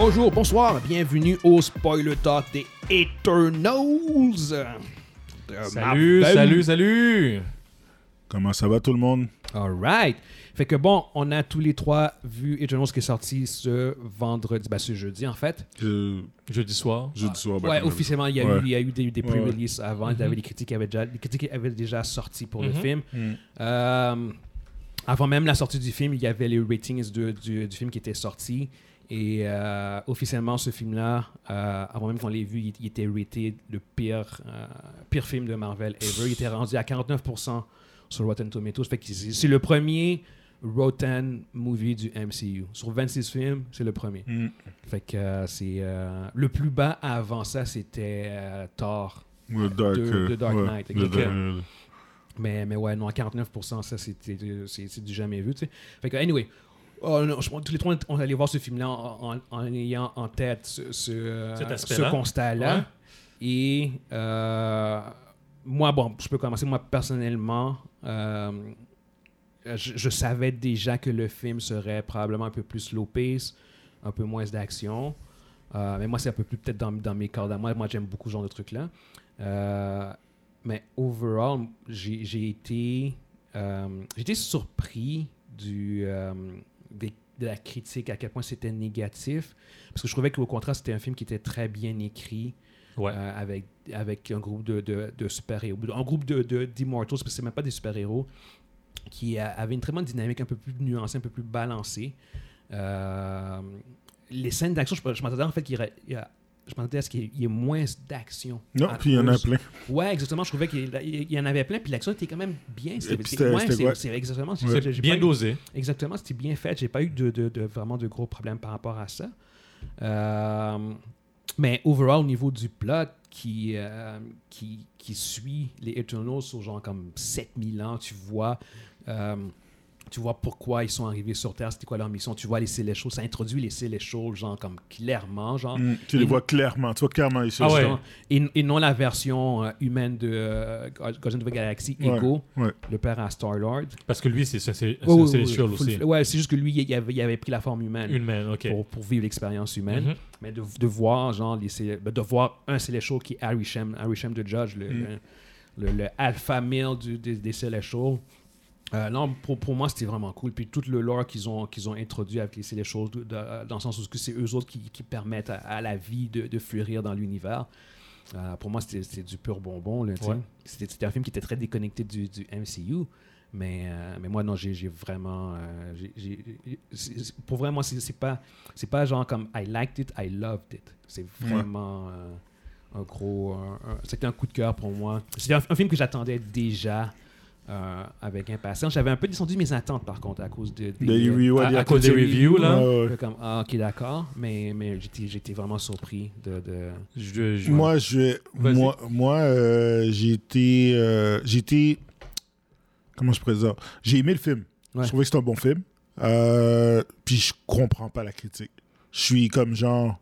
Bonjour, bonsoir, bienvenue au Spoiler Talk des Eternals. Salut, Marvel. salut, salut! Comment ça va tout le monde? Alright. Fait que bon, on a tous les trois vu Eternals qui est sorti ce vendredi, ben ce jeudi en fait. Je- Jeudi soir. Jeudi soir. ben, ouais, officiellement, il y a Ouais. eu, il y a eu des, des Ouais, pre-releases avant. Il y avait les critiques qui avaient déjà, les critiques avaient déjà sorti pour le Mhm. film. Mm. Euh, avant même la sortie du film, il y avait les ratings de- du, du film qui étaient sortis. Et euh, officiellement, ce film-là, euh, avant même qu'on l'ait vu, il, il était raté le pire, euh, pire film de Marvel ever. Il était rendu à 49% sur Rotten Tomatoes. Fait que c'est le premier Rotten movie du MCU. Sur 26 films, c'est le premier. Mm. Fait que c'est le plus bas avant ça, c'était Thor. Le Dark, De- de Dark ouais, Knight, Mais, mais ouais, non, à 49%, ça, c'est du jamais vu, tu sais. Fait que, anyway, oh, non, je- tous les trois, on allait voir ce film-là en, en- en ayant en tête ce, ce, euh, ce constat-là. Ouais. Et euh, moi, bon, je peux commencer. Moi, personnellement, euh, je, je savais déjà que le film serait probablement un peu plus slow pace, un peu moins d'action. Euh, mais moi, c'est un peu plus peut-être dans, dans mes cordes à moi. Moi, j'aime beaucoup ce genre de trucs-là. Mais overall, j'ai été, surpris du, des- de la critique, à quel point c'était négatif. Parce que je trouvais qu'au contraire, c'était un film qui était très bien écrit. Ouais. Euh, avec, avec un groupe de, de, de super-héros. Un groupe de, de, d'immortals, parce que c'est même pas des super-héros, qui a- avait une très bonne dynamique, un peu plus nuancée, un peu plus balancée. Euh, les scènes d'action, je, je m'attendais en fait qu'il y a- je m'attendais à ce qu'il y ait moins d'action? Non, puis il y en a plein. Ouais, exactement. Je trouvais qu'il il y en avait plein, puis l'action était quand même bien. C'était, ouais, c'est, exactement. Ouais. Bien eu- dosé. Exactement, c'était bien fait. J'ai pas eu de, de- de- vraiment de gros problèmes par rapport à ça. Euh, mais overall, au niveau du plot qui, euh, qui, qui suit les Eternals sur genre comme 7000 ans, tu vois, euh, tu vois pourquoi ils sont arrivés sur Terre, c'était quoi leur mission, tu vois les Celestials, ça introduit les Celestials genre comme clairement, genre. Mm. Tu les vois clairement. Tu vois clairement ici. Ah ouais. Et, et non la version euh, humaine de euh, Guardians of the Galaxy, Ego, ouais. le père à Star-Lord. Parce que lui, c'est Celestial ouais, aussi. Ouais, c'est juste que lui, il avait, il avait pris la forme humaine main, ok. pour, pour vivre l'expérience humaine. Mhm. Mais de, de voir, genre, les, Célé- ben, de voir un Celestial qui est Harry Shem, Harry Shem de Judge, le, Mm. le, le- le alpha male du- des, des. Euh, non, pour, pour moi, c'était vraiment cool. Puis tout le lore qu'ils ont, qu'ils ont introduit avec les de- de- dans le sens où c'est eux autres qui, qui permettent à, à la vie de, de fleurir dans l'univers. Euh, pour moi, c'était du pur bonbon. Ouais. C'était c'était un film qui était très déconnecté du, du MCU. Mais, euh, mais moi, non, j'ai j'ai vraiment. euh, pour vrai, moi, c'est pas, c'est pas genre comme I liked it, I loved it. C'est vraiment euh, un gros. C'était un coup de cœur pour moi. C'était un, un film que j'attendais déjà. Euh, avec impatience. J'avais un peu descendu mes attentes par contre à cause de, des, Des reviews, à, des à cause des critiques. reviews là. Ouais, ouais. Fait Comme, ah, ok d'accord, mais, mais j'étais, j'étais vraiment surpris de, de... Je- je- Moi, je moi, moi euh, j'ai été, euh, comment je pourrais dire, j'ai aimé le film. Ouais. Je trouvais que c'était un bon film. Euh, puis je comprends pas la critique. Je suis comme genre,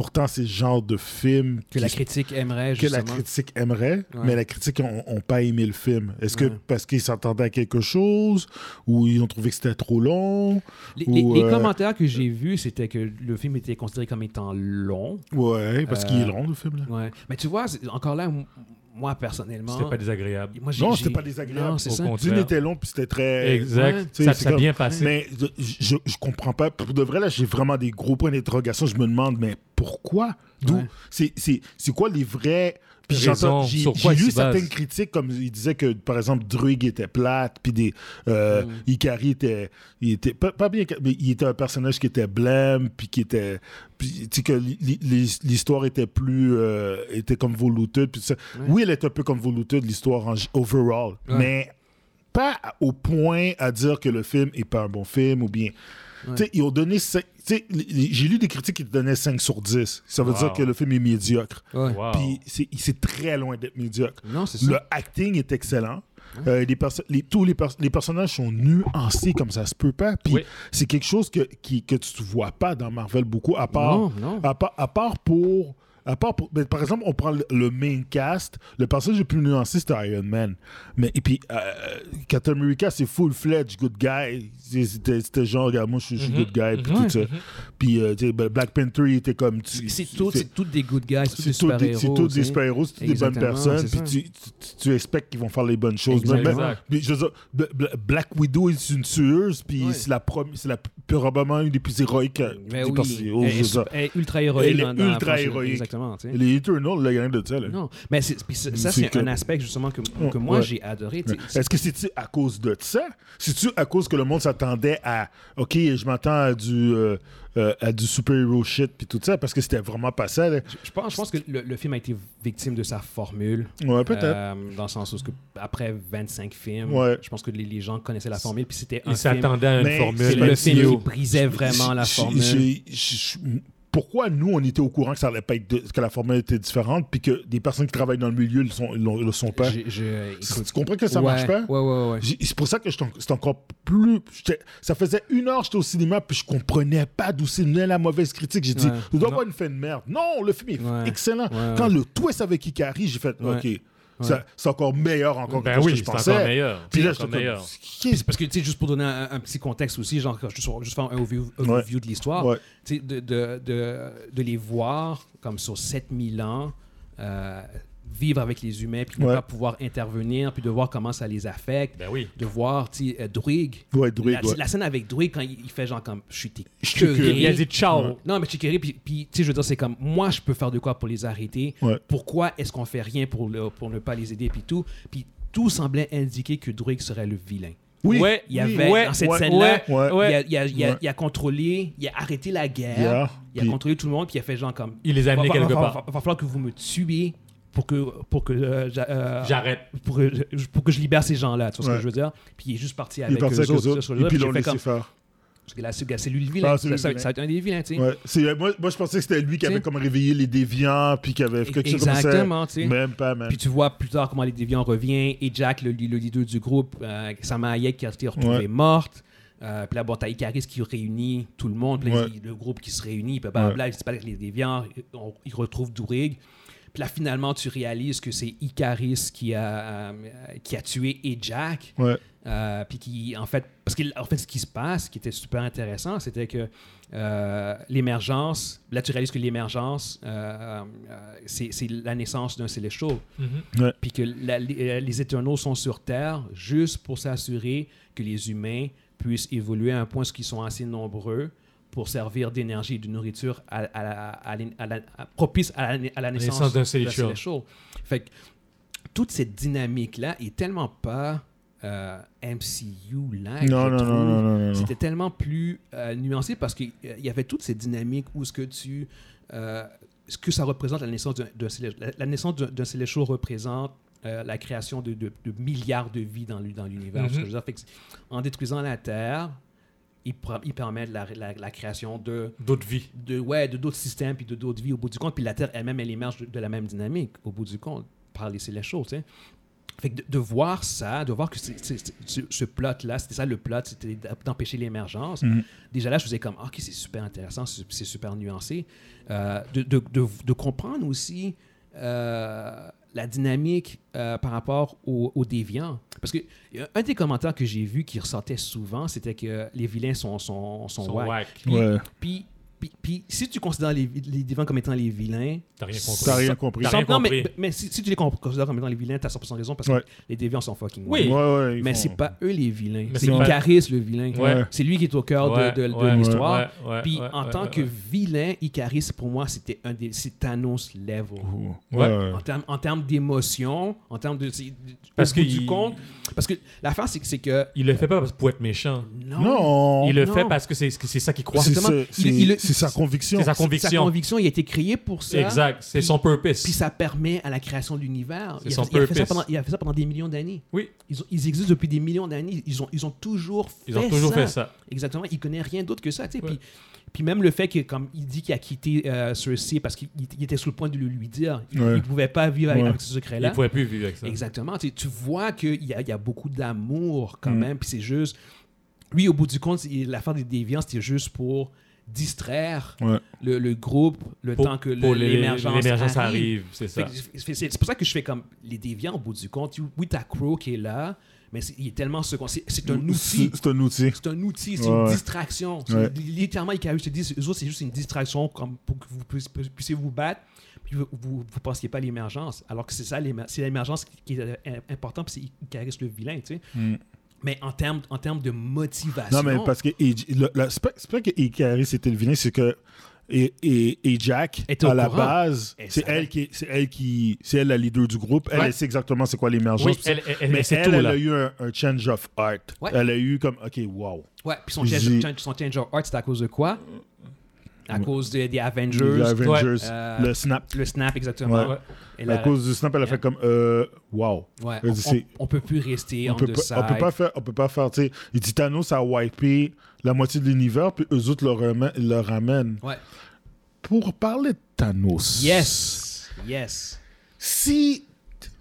pourtant c'est le genre de film que la critique aimerait que la critique aimerait, Ouais. mais la critique n'ont ont pas aimé le film. Est-ce que Ouais. parce qu'ils s'attendaient à quelque chose ou ils ont trouvé que c'était trop long Les, ou, les- les euh, commentaires que j'ai vus, c'était que le film était considéré comme étant long. Ouais, parce qu'il Euh, est long le film. Là. Ouais. Mais tu vois, encore là, moi personnellement. C'était pas désagréable. moi, Non, c'était pas désagréable. Non, c'est Au ça. contraire. Le film était long puis c'était très. Exact. ouais. Ça s'est comme- bien passé. Mais je, je, je comprends pas. Pour de vrai, là, j'ai vraiment des gros points d'interrogation. Je me demande, mais pourquoi? D'où? Ouais. C'est c'est- c'est quoi les vrais. Puis j'entends- j'ai lu certaines critiques, comme ils disaient que, par exemple, Druig était plate, puis des. Euh, Mm. Ikari était. Il était pas, pas bien, mais il était un personnage qui était blême, puis qui était. Puis, tu sais, que l'histoire était plus. euh, était comme convoluted. Puis ça. Ouais. Oui, elle est un peu convoluted, l'histoire en overall. Ouais. Mais pas au point à dire que le film est pas un bon film ou bien. Ouais. Ils ont donné. cinq- tu sais, les- les- J'ai lu des critiques qui te donnaient 5 sur 10. Ça veut Wow. dire que le film est médiocre. Ouais. Wow. Puis c'est très loin d'être médiocre. Non, c'est ça. Le acting est excellent. Euh, les, les- tous les, pers- les personnages sont nuancés comme ça se peut pas. Puis Oui. c'est quelque chose que, qui, que tu ne vois pas dans Marvel beaucoup, à part, Non, non. à part, à part pour à part pour- mais par exemple, on prend le, le main cast, le personnage le plus nuancé, c'était Iron Man. Mais, et puis, euh, Captain America, c'est full-fledged good guy. C'est- C'était genre, regarde, moi, je suis Mhm. good guy, puis tout ça. Puis, euh, Black Panther, il était comme. C'est c'est- c'est tous des good guys, c'est tous des c'est super-héros. c'est tout tu des super-héros, c'est toutes des bonnes personnes, c'est puis tu, tu, tu expectes qu'ils vont faire les bonnes choses. Exactement. Même- Exact. mais je veux dire, Bla- Bla- Black Widow est une tueuse, puis Ouais. c'est la c'est la probablement une des plus héroïques. euh, Mais oui, perso- elle, est sup- elle est ultra Exactement. tu sais. Les Eternals, là, il y a rien de ça. là. Non, mais c'est- ça, ça, C'est c'est que- un aspect justement que, moi ouais. j'ai adoré. Est-ce que c'est à cause de ça? C'est-tu à cause que le monde s'attendait à OK, je m'attends à du euh, euh, à du super-héros shit puis tout ça parce que c'était vraiment pas ça. là? Je pense, je pense que le, le film a été victime de sa formule. Ouais, peut-être. Euh, dans le sens où que, après 25 films, Ouais. je pense que les, les gens connaissaient la formule. Puis c'était un Il film. s'attendait à une Mais C'est formule. le film qui brisait vraiment la formule. j'ai- j'ai- pourquoi nous, on était au courant que ça allait pas être de- que la formule était différente, puis que des personnes qui travaillent dans le milieu le sont, le, le sont pas? Je- je- écoute, Tu comprends que ça ouais, marche pas? Ouais, ouais, ouais. C'est pour ça que c'est encore plus. Ça faisait une heure que j'étais au cinéma, puis je comprenais pas d'où c'est la mauvaise critique. J'ai dit, Ouais. doit Non. avoir une fin de merde. Non, le film est Ouais. excellent. Quand le twist avec Ikari, j'ai fait. OK, c'est encore meilleur encore Ben que ce oui, que je c'est pensais. encore meilleur. Puis là, encore comme, meilleur. Qu'est-ce- Parce que, tu sais, juste pour donner un, un petit contexte aussi, genre, juste, juste faire un overview, overview de l'histoire, Ouais. tu sais, de, de, de, de les voir comme sur 7000 ans, euh, vivre avec les humains, puis ne Ouais. pas pouvoir intervenir, puis de voir comment ça les affecte, Ben oui. de voir, tu sais, euh, Druig. Ouais, Druig, la, ouais. la scène avec Druig, quand il, il fait genre comme, je suis écœuré. Il a dit ciao. Non, mais écœuré, puis, puis, tu sais, je veux dire, c'est comme, moi, je peux faire de quoi pour les arrêter. Ouais. Pourquoi est-ce qu'on fait rien pour, le, pour ne pas les aider, puis tout? Puis tout semblait indiquer que Druig serait le vilain. Oui, Ouais, Il y avait, ouais, dans cette ouais, scène-là, ouais, ouais. il, a, il a- il a- Ouais. il a contrôlé, il a arrêté la guerre, Yeah. il a Puis- contrôlé tout le monde, puis il a fait genre comme. Il les a amenés quelque va- part. va- va falloir que vous me tuiez pour que, pour que, euh, euh, J'arrête. pour, que je- pour que je libère ces gens-là. Tu vois ce Ouais. que je veux dire? Puis il est juste parti avec parti eux avec autres. autres, ce que je et veux puis dire? l'on Puis il fait laissé comme- faire. Parce que là, c'est c'est lui le vilain. Ah, c'est ça, a été un des vilains, tu sais. Ouais. C'est- Moi, moi, je pensais que c'était lui qui avait comme réveillé les déviants, puis qui avait fait quelque chose comme ça. Exactement, tu sais. Même pas, man. Puis tu vois plus tard comment les déviants revient et Jack, le, le leader du groupe, euh, Sama Hayek qui a été retrouvée Ouais. morte. Euh, puis là, bon, t'as Icaris qui réunit tout le monde, puis Ouais. le groupe qui se réunit, puis blablabla, il se passe avec les déviants, on- ils retrouvent Dourig. Puis là, finalement, tu réalises que c'est Icaris qui a, euh, qui a tué et Jack. Ouais. Euh, puis qui, en fait, parce que en fait, ce qui se passe, qui était super intéressant, c'était que euh, l'émergence, là, tu réalises que l'émergence, euh, euh, c'est c'est la naissance d'un Celestial. Mhm. Puis que la- les, les Éternaux sont sur Terre juste pour s'assurer que les humains puissent évoluer à un point où ils sont assez nombreux pour servir d'énergie et de nourriture à, à la- à la- à la- à- propice à la, à la naissance, naissance d'un. Celestial. Fait que toute cette dynamique-là est tellement pas euh, MCU-like. Non, non, non, non, non, non. C'était tellement plus euh, nuancé parce qu'il y avait toute cette dynamique où ce que tu... euh, ce que ça représente la naissance d'un la, la naissance d'un représente euh, la création de, de- de milliards de vies dans l'u- dans l'univers. Fait que En détruisant la Terre, il, il permet la, la- la création de D'autres vies. de ouais de d'autres systèmes puis de d'autres vies au bout du compte puis la Terre elle-même elle émerge de, de la même dynamique au bout du compte par les Célestials tu sais fait que de, de voir ça de voir que ce, ce plot là c'était ça le plot c'était d'empêcher l'émergence Mhm. déjà là je faisais comme ok c'est super intéressant c'est super nuancé Euh, de comprendre aussi euh, la dynamique euh, par rapport aux, aux déviants. Parce que un des commentaires que j'ai vu qui ressortait souvent, c'était que les vilains sont, sont, sont, Son whack. whack. Puis, Ouais. puis, puis, puis si tu considères les, les comme étant les vilains, T'as rien compris. T'as rien compris. T'as rien non, mais, compris. mais si, si tu les considères comme étant les vilains, t'as 100% raison parce Ouais. que les déviants sont fucking Oui. Ouais, ouais, Mais font- c'est pas eux les vilains. C'est Icaris le vilain. Ouais. C'est lui qui est au cœur de- Ouais, de, de ouais, l'histoire. ouais, ouais, Puis ouais, en ouais, tant ouais, que ouais. vilain, Icaris, pour moi, c'était un des c'est Thanos level. Ouais. Ouais. ouais. En termes en termes d'émotion, en termes de. Parce que du il- compte. Parce que l'affaire, c'est que. c'est que Il le fait pas pour être méchant. non. Il le fait parce que c'est que c'est ça qu'il croit. C'est Il- il- c'est- sa conviction. C'est sa Sa conviction. conviction, il a été créé pour ça. Exact. C'est son purpose. Puis ça permet à la création de l'univers. C'est Il, a son il a fait ça purpose. pendant- il a fait ça pendant des millions d'années. Oui, Ils, ont- ils existent depuis des millions d'années. Ils ont, ils ont toujours fait ils ont toujours ça. fait ça. Exactement. Il connaît rien d'autre que ça. tu sais. Ouais. Puis, puis même le fait que, comme il dit qu'il a quitté euh, Cersei parce qu'il il était sur le point de le lui dire, il Ouais. ne pouvait pas vivre avec, Ouais. avec ce Il secret-là. ne pourrait plus vivre avec ça. Exactement. Tu, sais, tu vois qu'il y a, il y a beaucoup d'amour quand Mm. même. Puis c'est juste. Lui, au bout du compte, il- l'affaire des déviants, c'était juste pour distraire Ouais. le, le groupe le Pour, temps que l'émergence arrive. arrive, c'est ça. c'est- pour ça que je fais comme les déviants au bout du compte. Oui, t'as Crow qui est là, mais c'est- il est tellement second. C'est c'est un outil. C'est un outil. C'est un outil, c'est Ouais, une ouais. distraction. Littéralement, Icarus te dit, eux autres, c'est juste une distraction comme pour que vous puissiez, vous battre. Puis vous, vous, vous pensiez pas à l'émergence. Alors que c'est ça, c'est l'émergence qui est euh, important, puis c'est Icarus le vilain, tu sais. Mm. Mais en termes, en termes de motivation. Non, mais parce que c'est pas, que Icaris était le vilain, c'est que et, et, et Jack, à la courant. base, c'est elle qui, c'est elle qui, c'est elle la leader du groupe. Elle, Ouais. elle sait exactement c'est quoi l'émergence. Oui, elle, elle, mais c'est elle, tout, elle a eu un, un change of art. Ouais. Elle a eu comme, ok, wow. Ouais, puis son change, son change of heart, c'est à cause de quoi? À cause des des Avengers. Les Avengers, Euh, le snap. Le snap, exactement. Ouais. Et À cause du snap, elle a fait comme, euh, wow. ouais, Elle on, on, on peut plus rester On en peut, pas, on peut pas faire, on peut pas faire, tu sais, il dit Thanos a wipé la moitié de l'univers, puis eux autres le, remet- le ramènent. Pour parler de Thanos. Yes. Yes. Si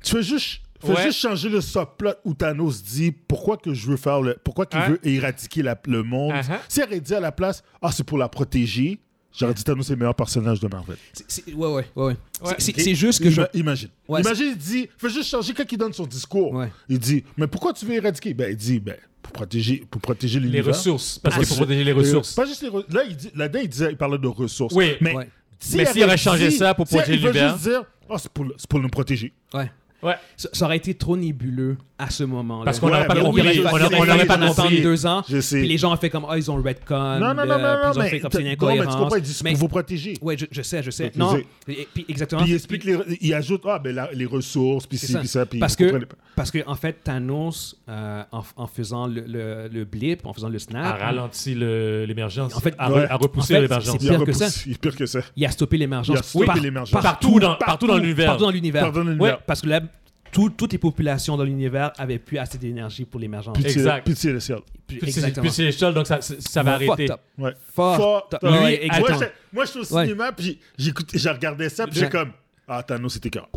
tu veux juste, fais Ouais. juste changer le subplot où Thanos dit pourquoi que je veux faire le, pourquoi qu'il Hein? veut éradiquer la- le monde. Uh-huh. Si elle aurait dit à la place, ah c'est pour la protéger, j'aurais dit Thanos est le meilleur personnage de Marvel. C'est- ouais, ouais, ouais. ouais. Ouais. C'est- juste que je. Ima- Imagine. Ouais, imagine, il dit, fais juste changer quand il donne son discours. Ouais. Il dit, mais pourquoi tu veux éradiquer? Ben il dit, ben pour protéger, pour protéger Les l'univers. ressources. Parce Ah, qu'il faut c'est- protéger les Euh, ressources. pas juste les re- Là, il dit, là-dedans, il, disait, il parlait de ressources. Oui. mais Ouais. si s'il aurait avait changé dit- ça pour protéger il veut l'univers. juste dire, oh, c'est pour, nous protéger. Ouais. Ouais. Ça, ça aurait été trop nébuleux à ce moment-là. Parce qu'on Ouais, n'aurait pas mais compris. oui, On c'est- c'est- n'aurait pas c'est- compris. attendu deux ans. Je sais. Puis les gens ont fait comme, ah, ils ont retcon. Non, non, non, euh, non, puis non, ils ont mais, fait comme c'est une non, mais tu comprends, il dit c'est Mais- pour vous protéger. Ouais, je, je sais, je sais. Donc, Non, et- puis exactement. Puis il explique, les, il ajoute, ah, ben, la- les ressources, puis C'est ci, ça. puis ça, puis Parce que, pas. parce que en fait, Thanos, euh, en, en faisant le, le, le blip, en faisant le A snap, ralenti le- l'émergence. En fait, a, ouais. re- a repoussé En fait, l'émergence. c'est Il a pire que ça. repoussé- il est pire que ça. il a stoppé l'émergence. Il a stoppé l'émergence. Partout dans, partout dans l'univers. Partout dans l'univers. Partout dans l'univers. Ouais, parce que là, tout- toutes les populations dans l'univers avaient plus assez d'énergie pour l'émergence. Exact. C'est le ciel. Puis- Puis c'est- Exactement. puis c'est l'échelle, donc ça, ça ça va Fucked arrêter. up. Ouais. Fucked up. Lui, Ouais. Moi, je suis au Ouais. cinéma, puis j'écoute- j'ai regardé ça, puis j'ai comme, ah, Thanos, c'était cœur.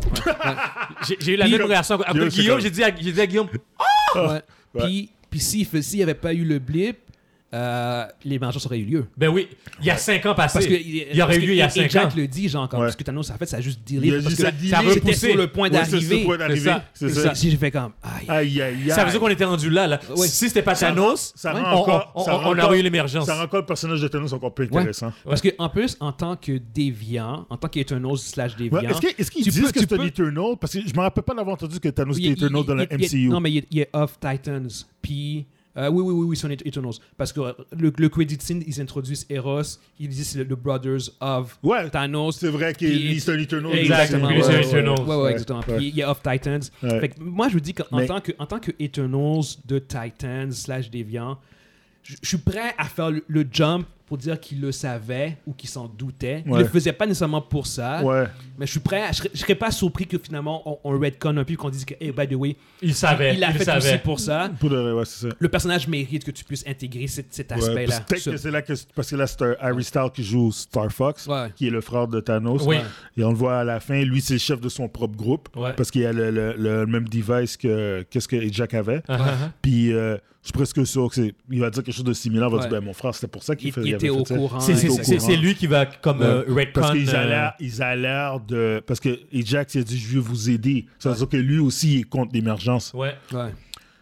J'ai eu la Puis même le- réaction. Après Guillaume, j'ai dit, dit à Guillaume, Ouais. Ouais. Puis, puis s'il s'il n'y avait pas eu le blip, euh, l'émergence aurait eu lieu. ben oui, il y a 5 ans passés. Parce que il y aurait eu lieu il y a que- et 5 Jack ans. le dit, genre, comme, Ouais. parce que Thanos, en fait, ça a juste Il a Parce que ça ça repoussé. sur le point Ouais, c'est d'arriver. point d'arriver. ça. C'est C'est ça. ça. Si j'ai fait comme, aïe. Aïe, aïe, aïe. Ça veut dire qu'on était rendu là. là. Ouais. Si c'était pas Ça Thanos, ça Ouais. rend on, encore, on- ça on- rend on encore- aurait eu l'émergence. Ça rend encore le personnage de Thanos encore plus Ouais. intéressant. Parce que en plus, en tant que déviant, en tant qu'Eternals slash déviant, Est-ce qu'ils disent que tu c'est un Eternal? Parce que je me rappelle pas d'avoir entendu que Thanos était Eternal dans il- MCU. Non, mais il est, il est of Titans. Puis, euh, oui, oui, oui, oui, c'est un Eternals. Parce que le, le credit scene, ils introduisent Eros, ils disent c'est le, le Brothers of Ouais, Thanos. c'est vrai qu'il Puis- lui, c'est un Eternal. Exactement. Ouais. Ouais, ouais, exactement. Ouais. Puis il y a of Titans. Ouais. Fait que moi, je vous dis qu'en Mais- tant, que, en tant que Eternals de Titans slash Deviant, je suis prêt à faire le, le jump pour dire qu'il le savait ou qu'il s'en doutait. Il Ouais. le faisait pas nécessairement pour ça, Ouais. mais je suis prêt, à- je serais, je serais pas surpris que finalement on, on redcon un peu qu'on dise que, hey, by the way, Il savait. il l'a il fait savait. aussi pour ça. Pour le vrai, ouais, c'est ça. Le personnage mérite que tu puisses intégrer cet, cet Ouais, aspect-là. parce que peut-être que c'est là que parce que là c'est un Harry Styles qui joue Star Fox, Ouais. qui est le frère de Thanos. Oui. Et on le voit à la fin, lui c'est le chef de son propre groupe Ouais. parce qu'il a le, le- le même device que qu'est-ce que Jack avait. Ah. Puis euh, je suis presque sûr que c'est il va dire quelque chose de similaire. Il va Ouais. dire ben mon frère c'était pour ça qu'il Il, fait- il il était avait au fait courant. C'est- c'est- il est au C'est courant. c'est lui qui va comme Ouais. euh, redcon. Parce qu'ils euh, a l'air, a l'air de. Parce que et Jack il a dit je veux vous aider. Ça veut dire que lui aussi il est contre l'émergence. Ouais. Ouais.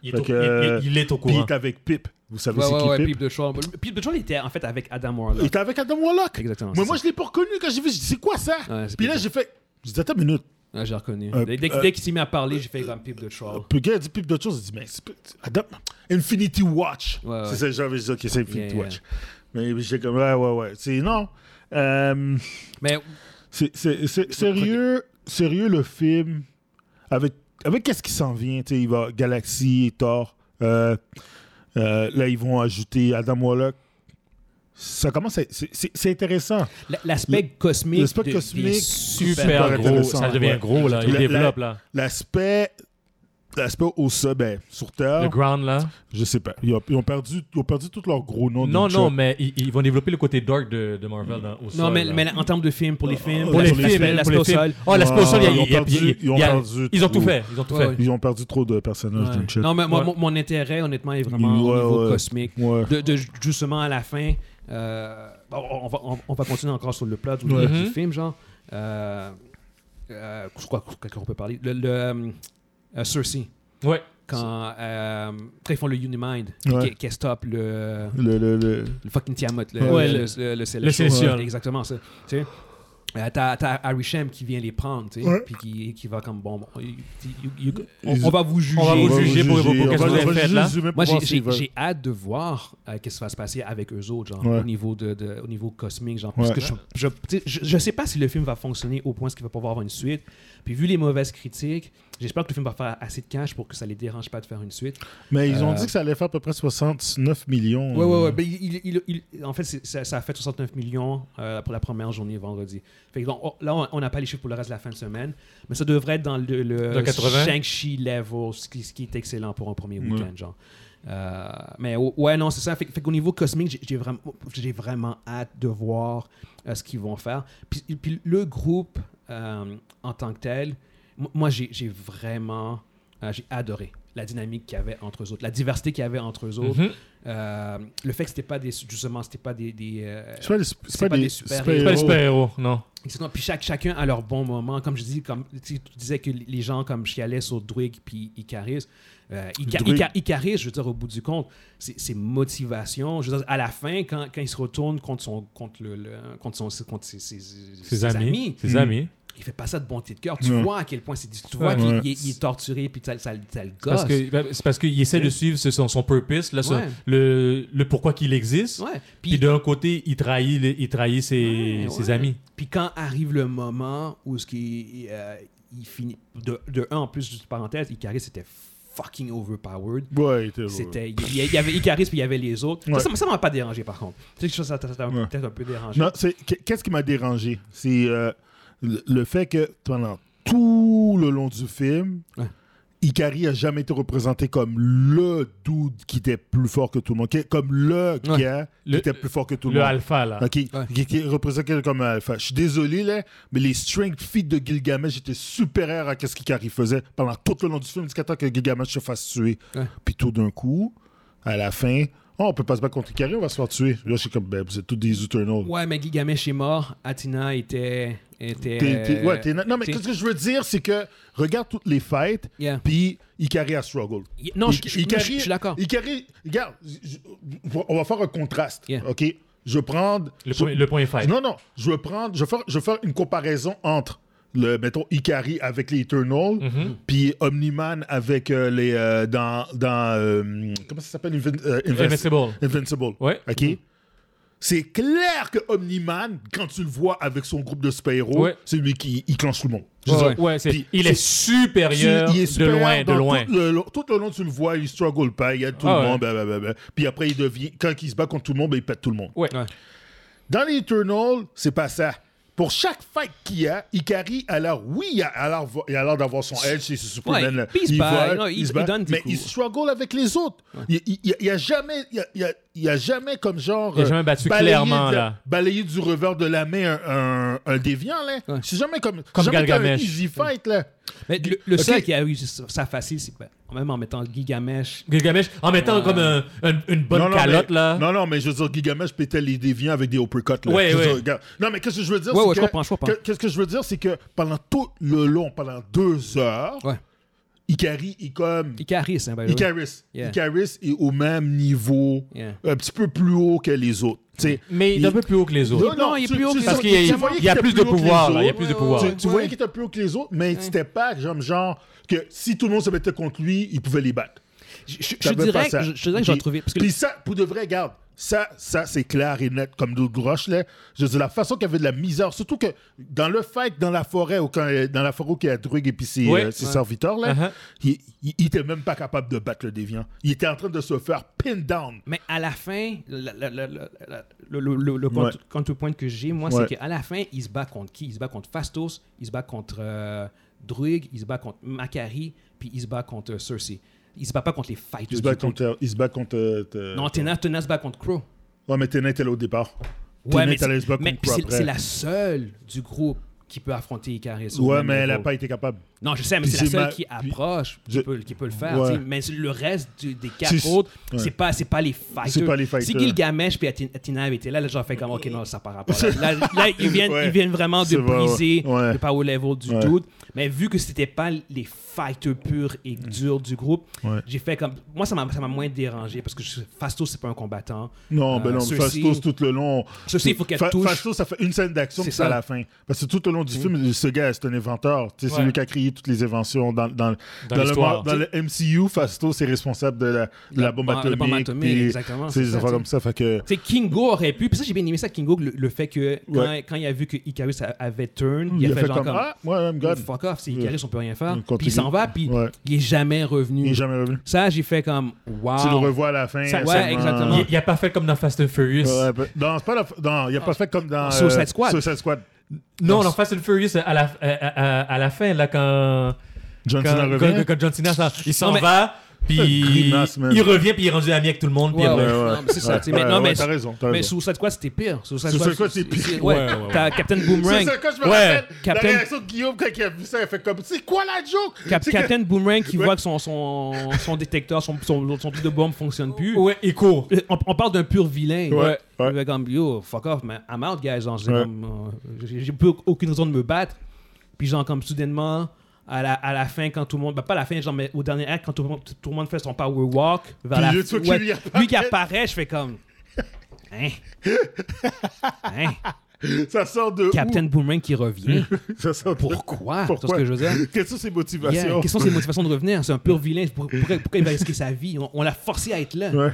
Il est, au, que, il- euh, il- il est au il courant. avec Pip. Vous savez Ouais, c'est ouais, qui ouais, Pip? Pip de Shaw. Pip de Shaw, il était en fait avec Adam Il Warlock. était avec Adam Warlock. Exactement. Mais moi ça. je l'ai pas reconnu quand j'ai vu. J'ai dit c'est quoi ça? Ouais, c'est Puis là j'ai fait. J'ai dit attends une minute. Ouais, j'ai reconnu. Euh, dès dès- euh, dès qu'il s'est mis à parler, j'ai fait comme Pip de Shaw. Puis quand il a dit Pip d'autre chose, j'ai dit mais Adam Infinity Watch. Ouais, ouais. C'est ça j'avais dit ok c'est Infinity Yeah, Watch. Mais j'ai comme ouais ouais ouais. C'est non. Euh, Mais C'est- sérieux, sérieux le film avec avec qu'est-ce qui s'en vient, tu sais, il va Galaxy, Thor. euh, euh, là ils vont ajouter Adam Warlock. Ça commence, à- c'est- intéressant. l'aspect cosmique. l'aspect de- cosmique, des Super super gros. Ça devient ouais. gros, là. Il La- développe, là. L'aspect, l'aspect au sol, ben, sur Terre, Le ground, là? je sais pas. Ils ont, ils ont perdu, ils ont perdu tous leurs gros noms. Non, non, mais ils, ils vont développer le côté dark de, de Marvel dans, au sol. Non, mais, là. mais en termes de films, pour les films, Pour les l'aspect- films, l'aspect au sol. Oh, l'aspect au sol, il y a- Ils ont tout fait. Ils ont tout Ouais, fait. ouais. Ils ont perdu trop de personnages Ouais. Non, mais moi, Ouais. mon, mon intérêt, honnêtement, est vraiment au niveau ouais. cosmique. Ouais. De, de- justement, à la fin, euh, on, va, on, on va continuer encore sur le plot du, Ouais. du Mhm. film, genre. Euh, euh, je crois qu'on peut parler? Le, le euh, Cersei, Ouais. quand, euh, quand ils font le Unimind, Ouais. qui, stoppe le, Le, le, le- le fucking Tiamat, le, Ouais, le, le- le, le, le Celestial. Ouais, Exactement ça. Tu sais? Euh, t'as, t'as Arishem qui vient les prendre, tu sais, Ouais. puis qui, qui va comme bon, bon, il- il- il- on, on va vous juger. On va vous juger pour- pour- pour qu'est-ce que vous avez fait, là. Moi, j'ai, j'ai, j'ai hâte de voir euh, qu'est-ce qui va se passer avec eux autres, genre, Ouais. au, niveau de, de- au niveau cosmique. Genre, parce Ouais. que je, je, je, je sais pas si le film va fonctionner au point qu'il va pouvoir avoir une suite. Puis, vu les mauvaises critiques, j'espère que le film va faire assez de cash pour que ça les dérange pas de faire une suite. Mais ils ont Euh, dit que ça allait faire à peu près 69 millions. Ouais, ouais, ouais. Ben, il, il- il- il- en fait, ça, ça a fait 69 millions euh, pour la première journée vendredi. Fait que donc, oh, là, on- n'a pas les chiffres pour le reste de la fin de semaine, mais ça devrait être dans le, le Dans 80? Shang-Chi level, ce qui, ce qui est excellent pour un premier Ouais. week-end, genre. Euh, mais ouais, non, c'est ça. Fait, fait qu'au niveau cosmique, j'ai- vraiment, j'ai vraiment hâte de voir euh, ce qu'ils vont faire. Puis, et puis le groupe euh, en tant que tel, moi, j'ai j'ai vraiment euh, j'ai adoré la dynamique qu'il y avait entre eux autres, la diversité qu'il y avait entre eux autres. Mhm. Euh, le fait que c'était pas des justement c'était pas des, des euh, C'est pas des, pas des super- C'est pas les super-héros, non. exactement. puis chaque, chacun a leur bon moment comme je dis comme tu sais, tu disais que les gens comme chialaient sur Druig puis Icaris euh, Ica-. Ica- Icaris je veux dire au bout du compte c'est c'est motivation je veux dire à la fin quand, quand il se retourne contre son contre le, le- contre son contre ses, ses- Ses amis. Ses Mm. amis. Il fait pas ça de bonté de cœur tu Ouais. vois à quel point c'est tu vois Ouais. qu'il Ouais. est, est torturé puis ça, ça, ça le gosse Parce que, ben, c'est parce qu'il essaie de suivre ce- son, son purpose, là, son- le, le pourquoi qu'il existe. ouais Puis d'un côté, il trahit, il trahit ses, Ouais, ses ouais. amis. Puis quand arrive le moment où ce qui, euh, il finit de, de un en plus juste parenthèse, Icaris c'était fucking overpowered. Ouais, il était- C'était il y, il y avait Icaris puis il y avait les autres. Ça, Ouais. Ça m'a- ça m'a pas dérangé par contre. Tu sais que ça ça Ouais. peut-être un peu dérangé. Non, c'est qu'est-ce qui m'a dérangé, c'est euh, le, le fait que pendant tout le long du film, Ouais. Ikari a jamais été représenté comme le dude qui était plus fort que tout le monde, qui- comme le Ouais. gars qui Le- était plus fort que tout le, Le monde. alpha, là. Ok, qui, qui est représenté comme un alpha. Je suis désolé, là, mais les strength feats de Gilgamesh étaient supérieurs à ce qu'Ikari faisait pendant tout le long du film, jusqu'à temps que Gilgamesh se fasse tuer. Puis tout d'un coup, à la fin, oh, on peut pas se battre contre Ikari, on va se faire tuer. Là, je suis comme, ben, vous êtes tous des Eternals. Ouais, mais Gilgamesh est mort. Athena était était T'es- t'es- ouais, t'es- non, mais qu'est-ce que je veux dire, c'est que regarde toutes les fights, Yeah. puis Ikari a struggle. Y- Non, je, suis d'accord. Ikari, regarde, je- on va faire un contraste, Yeah. ok? Je vais prendre... Le, je- point, le point fight. Non, non, je vais prendre, je vais faire, je vais faire une comparaison entre le, mettons, Ikari avec les Eternals, Mhm. puis Omni-Man avec euh, les, euh, dans, dans euh, comment ça s'appelle, Invin- Invinci- Invincible. Invincible. Ouais. OK? C'est clair que Omni-Man, quand tu le vois avec son groupe de super-héros, Ouais. c'est lui qui il clenche tout le monde. Ouais, ouais. Puis, il est supérieur, il est de loin, de loin. Tout le, long- tout le long, tu le vois, il struggle pas, il aide tout Ah le monde, blablabla. Puis après, il devient, quand il se bat contre tout le monde, ben, il pète tout le monde. Dans les Eternals, c'est pas ça. Pour chaque fight qu'il y a, Ikari a l'air, oui, il a a l'air il a l'air d'avoir son edge, c'est Superman. Ouais, il se bat, non, il- se il bat, donne des mais coups. il struggle avec les autres. Il, il, il- il y a jamais, il y a, il il jamais comme genre. Il a jamais battu clairement, de- là. Balayer du revers de la main un, un, un déviant, là. Ouais. C'est jamais comme. Comme jamais un easy fight, là. Mais le, seul qui a eu ça facile, c'est ben, même en mettant Gilgamesh. Gilgamesh, en mettant Ouais. comme un- un- une bonne non, non, calotte, mais, là. Non, non, mais je veux dire, Gilgamesh pétait les déviants avec des uppercuts. Là. Ouais, ouais. dire. Non, mais qu'est-ce que je veux dire? Ouais, c'est ouais, je que- comprends, je comprends. que- Qu'est-ce que je veux dire, c'est que pendant tout le long, pendant deux heures, Ouais. Ikari est comme. Icaris, hein, by the way. Icaris. Yeah. Icaris est au même niveau, Yeah. un petit peu plus haut que les autres. Mais il est un peu plus haut que les autres. Non, il est plus haut que- tu- Parce tu- qu'il y a- plus de les pouvoir, il y a autres. plus de pouvoir. Tu, voyais qu'il était plus haut que les autres, mais c'était pas genre que si tout le monde se mettait contre lui, il pouvait les battre. Je, je- je T'avais dirais, pas ça. je, je dirais que j'ai trouvé. Parce Puis ça, pour de vrai, regarde, ça, ça c'est clair et net comme de roche. Là. Je veux dire, la façon qu'il y avait de la misère, surtout que dans le fight, dans la forêt, ou quand, dans la forêt où il y a Druig et puis ses, euh, ses Ouais. serviteurs, là, Uh-huh. il, il, il était même pas capable de battre le déviant. Il était en train de se faire pin down. Mais à la fin, la- la- la- la- la- le, le, Ouais. counterpoint que j'ai, moi, Ouais. c'est qu'à la fin, il se bat contre qui? Il se bat contre Fastos, il se bat contre euh, Druig, il se bat contre Macari, puis il se bat contre euh, Cersei. Il se bat pas contre les fighters. Il se bat contre. Il se bat contre euh, euh, Non, Tena, Tena se bat contre Crow. Ouais, mais Tenet était là au départ. Ouais, mais, mais c'est la seule du groupe qui peut affronter Icaris. au Ouais, mais elle n'a pas été capable. Non, je sais, mais c'est la seule ma- qui approche qui, Je- peut, qui peut le faire. Ouais. Mais le reste du- des quatre autres, ouais. c'est pas, pas les fighters. C'est pas les Si fighters. Gilgamesh puis Athena Athena avait été là, là, j'aurais fait comme, ok, non, ça par rapport. Là, là, là, ils, viennent, Ouais. ils viennent vraiment de briser le power level du dude. Mais vu que c'était pas les fighters purs et durs du groupe, Ouais. j'ai fait comme. Moi, ça m'a ça m'a moins dérangé parce que je- Fastos, c'est pas un combattant. Non, Euh, ben non, Fastos tout le long. Cersei, il faut qu'elle touche. Fastos, ça fait une scène d'action, C'est à. Mm. la fin. Parce que tout au long du film, ce gars, c'est un inventeur. Tu sais, C'est Ouais. lui qui a créé toutes les inventions dans, dans, Dans dans le, le MCU. Fastos est responsable de la, de la bombe La atomique. bombe atomique, exactement, C'est des affaires comme ça. Fait que. Tu sais, Kingo aurait pu. Puis ça, j'ai bien aimé ça, Kingo, le, le fait que quand, Ouais. quand il a vu que Icarus avait turn, il, a fait, genre comme. Ah, ouais, I'm God. Fuck off, c'est Ouais. Icarus, on peut rien faire. On Puis il s'en va, puis Ouais. il est jamais revenu. Il est jamais revenu. Ça, j'ai fait comme. Wow. Tu le revois à la fin. Ça- Ouais, seulement- exactement. Il, il a pas fait comme dans Fast and Furious. Ouais, non, c'est pas la... non, il a pas fait comme dans Ah. Suicide euh, Squad. Suicide Squad. Non, dans Fast and Furious, à la, à, à- à la fin, là, quand, John quand, Cena quand- revient. quand John Cena, ça- il s'en va, puis Grimace, man. il revient, puis il est rendu ami avec tout le monde. puis Ouais, après- ouais. Ouais. Non, mais c'est ça, tu sais, mais Ouais, non, ouais, mais- T'as raison, t'as Mais raison. Suicide Squad, c'était pire? Suicide Suicide Squad, c'est pire. Ouais, Ouais, ouais. T'as Captain Boomerang. C'est ça, quand je me Ouais. rappelle, Captain- la réaction de Guillaume quand il a vu ça, il a fait comme c'est quoi la joke? Cap- C'est que- Captain Boomerang qui Ouais. voit que son, son, son détecteur, son, son, son truc de bombe fonctionne plus. Ouais, il court. On, on parle d'un pur vilain. Ouais, ouais. Il fait comme, yo, fuck off, man. I'm out, guys. Genre, c'est Ouais. comme, euh, j'ai j'ai plus aucune raison de me battre. Puis, genre, comme soudainement, à la, à la fin, quand tout le monde. bah, pas à la fin, genre, mais au dernier acte, quand tout le monde, tout le monde fait son power walk. Vers Puis la, le truc qui ouais, lui lui qui apparaît. je fais comme. Hein? hein? Ça sort de Captain Boomerang qui revient? où Ça sort de Pourquoi? Pourquoi ce que je veux dire? Quelles sont ses Yeah, motivations Quelles sont ses motivations de revenir? C'est un pur vilain. Pour- Pourquoi, pourquoi il va risquer sa vie? On, on l'a forcé à être là. Ouais.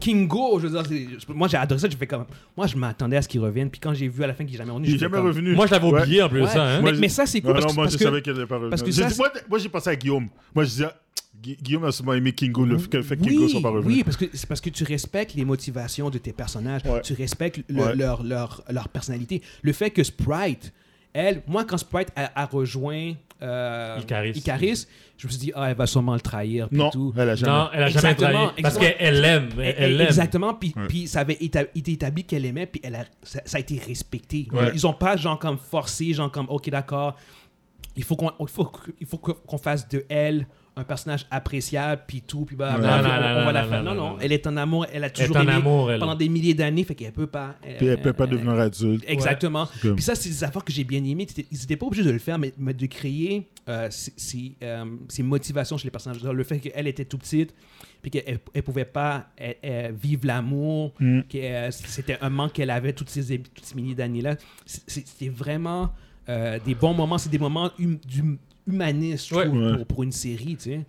Kingo, je veux dire, moi j'ai adoré ça. J'ai fait comme. Moi, je m'attendais à ce qu'il revienne. Puis quand j'ai vu à la fin qu'il n'est jamais revenu, Il est jamais comme- revenu. Moi, je l'avais Ouais. oublié en plus, Ouais. ça. Hein? Mais, Moi, mais ça, c'est cool Non, parce, non, que- moi parce je que. savais qu'elle n'allait pas revenir. parce que J'ai ça, dit- moi, j'ai pensé à Guillaume. Moi je disais ah, Gui- Guillaume a souvent aimé Kingo, le, fait- que Kingo soit pas revenu. oui, parce que c'est parce que tu respectes les motivations de tes personnages, Ouais. tu respectes le- Ouais. leur, leur, leur personnalité. Le fait que Sprite, elle, moi quand Sprite a, a rejoint euh, Icaris. je me suis dit ah elle va sûrement le trahir puis Non, tout. elle a jamais. Non, elle a jamais Exactement, trahi. Parce exactement. qu'elle l'aime. Elle elle l'aime. Exactement, puis, Ouais. puis ça avait éta- été établi qu'elle aimait, puis elle a, ça, ça a été respecté. Ouais. Ils ont pas genre comme forcé, genre comme ok d'accord, il faut qu'on il faut, que- il faut que- qu'on fasse de elle un personnage appréciable, puis tout, puis bah, bah, on, non, on non, va la non, faire. non, Non, non, non, non. elle est en amour, elle a Elle toujours en aimé amour, elle. pendant des milliers d'années, fait qu'elle peut pas. Puis elle peut pas devenir adulte. Exactement. Comme- Puis ça, c'est des affaires que j'ai bien aimées. Ils n'étaient pas obligés de le faire, mais, mais de créer euh, ces, ces, euh, ces motivations chez les personnages. Le fait qu'elle était tout petite, puis qu'elle ne pouvait pas euh, euh, vivre l'amour, Mm. que euh, c'était un manque qu'elle avait toutes ces, toutes ces milliers d'années-là. C'était vraiment euh, des bons moments. C'est des moments hum- du- humanistes, je Ouais. trouve, Ouais. Pour, pour une série, tu sais.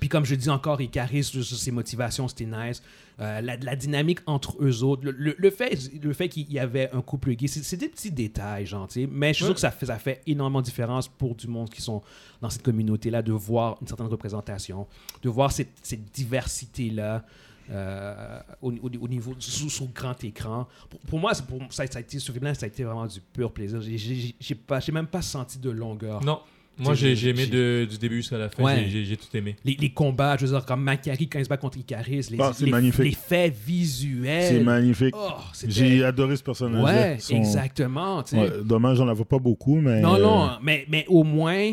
Puis comme je dis encore, Icaris, sur ses motivations, c'était nice. Euh, la, la dynamique entre eux autres, le, le- le fait, le fait qu'il y avait un couple gay, c'est des petits détails, sais. Mais je suis sûr que ça fait, ça fait énormément de différence pour du monde qui sont dans cette communauté-là, de voir une certaine représentation, de voir cette, cette diversité-là. euh, au, au- au niveau sous, sur grand écran pour, pour moi pour ça, ça a été ce film-là ça a été vraiment du pur plaisir j'ai pas j'ai même pas senti de longueur Non. Moi, j'ai aimé de- du début jusqu'à la fin. Ouais. J'ai- tout aimé. les, les combats, je veux dire, comme Macari quand il se bat contre Icaris, les, Ah, c'est les, magnifique. les faits visuels. C'est magnifique. Oh, J'ai adoré ce personnage. Ouais, exactement. tu sais. dommage, j'en avais pas beaucoup, mais. Non, euh, non, mais, mais au moins,